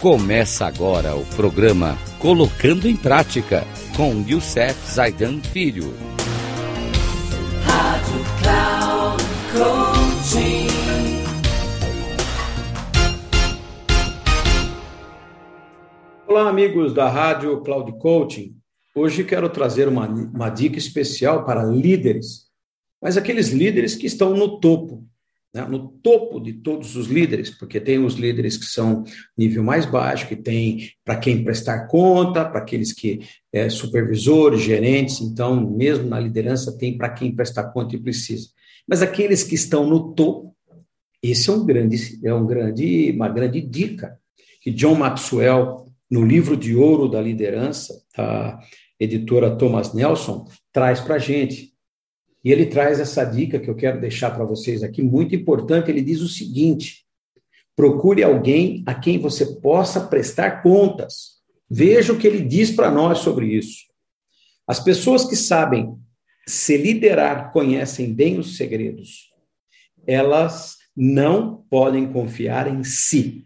Começa agora o programa Colocando em Prática com Youssef Zaidan Filho. Rádio Cloud Coaching. Olá, amigos da Rádio Cloud Coaching. Hoje quero trazer uma, uma dica especial para líderes, mas aqueles líderes que estão no topo no topo de todos os líderes, porque tem os líderes que são nível mais baixo, que tem para quem prestar conta, para aqueles que é, supervisores, gerentes, então mesmo na liderança tem para quem prestar conta e precisa. Mas aqueles que estão no topo, esse é um grande, é um grande, uma grande dica que John Maxwell no livro de ouro da liderança, a editora Thomas Nelson traz para a gente. E ele traz essa dica que eu quero deixar para vocês aqui, muito importante. Ele diz o seguinte: procure alguém a quem você possa prestar contas. Veja o que ele diz para nós sobre isso. As pessoas que sabem se liderar conhecem bem os segredos. Elas não podem confiar em si.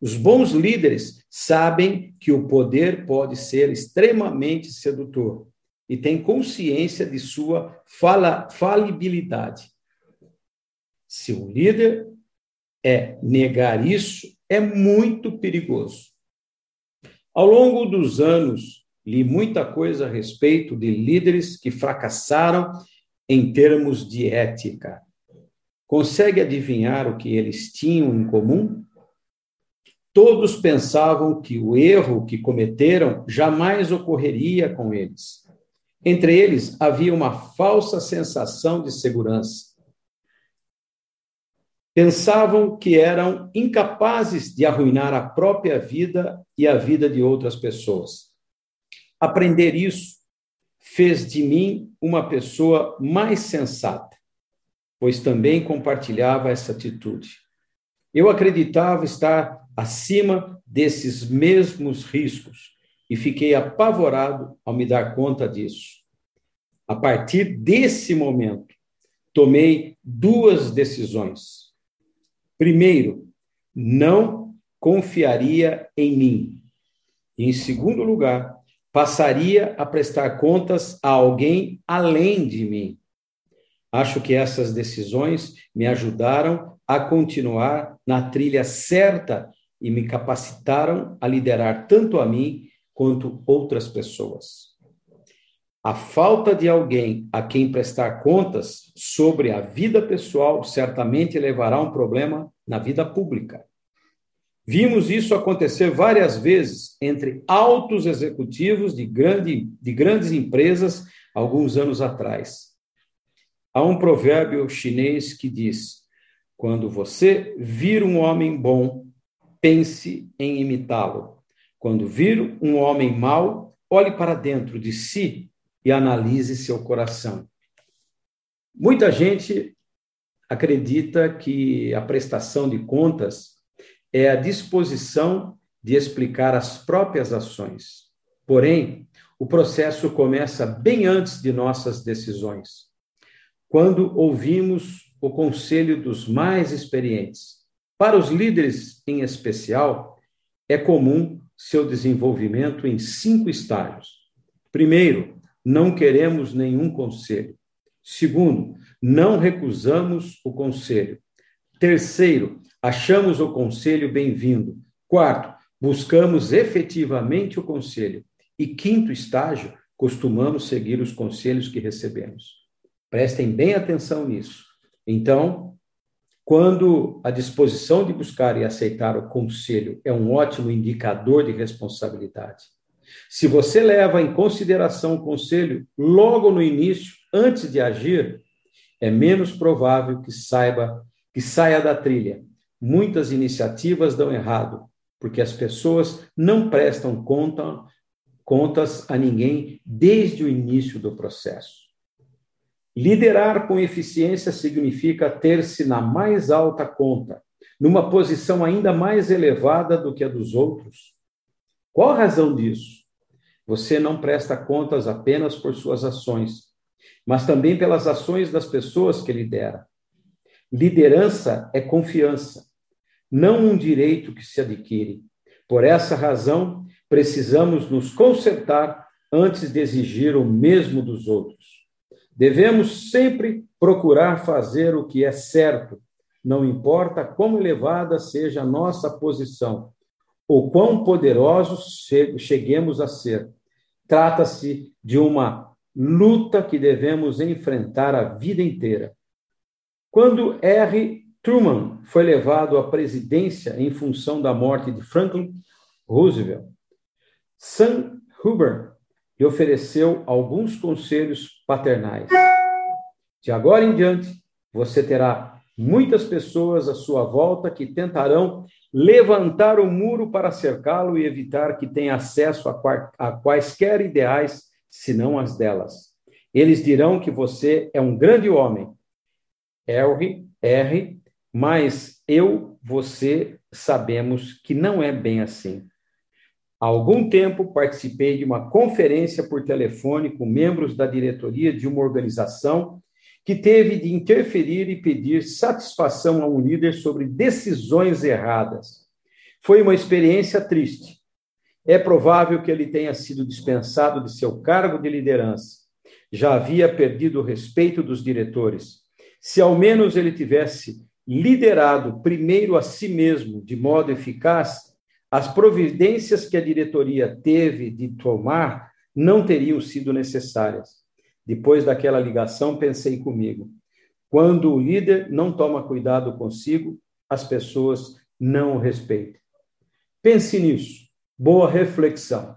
Os bons líderes sabem que o poder pode ser extremamente sedutor e tem consciência de sua fala, falibilidade. Se o líder é negar isso, é muito perigoso. Ao longo dos anos, li muita coisa a respeito de líderes que fracassaram em termos de ética. Consegue adivinhar o que eles tinham em comum? Todos pensavam que o erro que cometeram jamais ocorreria com eles. Entre eles havia uma falsa sensação de segurança. Pensavam que eram incapazes de arruinar a própria vida e a vida de outras pessoas. Aprender isso fez de mim uma pessoa mais sensata, pois também compartilhava essa atitude. Eu acreditava estar acima desses mesmos riscos e fiquei apavorado ao me dar conta disso. A partir desse momento, tomei duas decisões. Primeiro, não confiaria em mim. E, em segundo lugar, passaria a prestar contas a alguém além de mim. Acho que essas decisões me ajudaram a continuar na trilha certa e me capacitaram a liderar tanto a mim quanto outras pessoas. A falta de alguém a quem prestar contas sobre a vida pessoal certamente levará a um problema na vida pública. Vimos isso acontecer várias vezes entre altos executivos de, grande, de grandes empresas alguns anos atrás. Há um provérbio chinês que diz: quando você vir um homem bom, pense em imitá-lo. Quando vir um homem mau, olhe para dentro de si e analise seu coração. Muita gente acredita que a prestação de contas é a disposição de explicar as próprias ações. Porém, o processo começa bem antes de nossas decisões. Quando ouvimos o conselho dos mais experientes. Para os líderes em especial, é comum seu desenvolvimento em cinco estágios. Primeiro, não queremos nenhum conselho. Segundo, não recusamos o conselho. Terceiro, achamos o conselho bem-vindo. Quarto, buscamos efetivamente o conselho. E quinto estágio, costumamos seguir os conselhos que recebemos. Prestem bem atenção nisso. Então, quando a disposição de buscar e aceitar o conselho é um ótimo indicador de responsabilidade. Se você leva em consideração o conselho logo no início, antes de agir, é menos provável que saiba que saia da trilha. Muitas iniciativas dão errado, porque as pessoas não prestam conta, contas a ninguém desde o início do processo. Liderar com eficiência significa ter-se na mais alta conta, numa posição ainda mais elevada do que a dos outros. Qual a razão disso? Você não presta contas apenas por suas ações, mas também pelas ações das pessoas que lidera. Liderança é confiança, não um direito que se adquire. Por essa razão, precisamos nos consertar antes de exigir o mesmo dos outros. Devemos sempre procurar fazer o que é certo, não importa quão elevada seja a nossa posição ou quão poderosos cheguemos a ser. Trata-se de uma luta que devemos enfrentar a vida inteira. Quando R. Truman foi levado à presidência em função da morte de Franklin Roosevelt, Sam Huber lhe ofereceu alguns conselhos paternais. De agora em diante, você terá muitas pessoas à sua volta que tentarão levantar o muro para cercá-lo e evitar que tenha acesso a, a quaisquer ideais, senão as delas. Eles dirão que você é um grande homem. R, R, mas eu, você, sabemos que não é bem assim. Há algum tempo participei de uma conferência por telefone com membros da diretoria de uma organização que teve de interferir e pedir satisfação a um líder sobre decisões erradas. Foi uma experiência triste. É provável que ele tenha sido dispensado de seu cargo de liderança. Já havia perdido o respeito dos diretores. Se ao menos ele tivesse liderado primeiro a si mesmo de modo eficaz, as providências que a diretoria teve de tomar não teriam sido necessárias. Depois daquela ligação, pensei comigo: quando o líder não toma cuidado consigo, as pessoas não o respeitam. Pense nisso. Boa reflexão.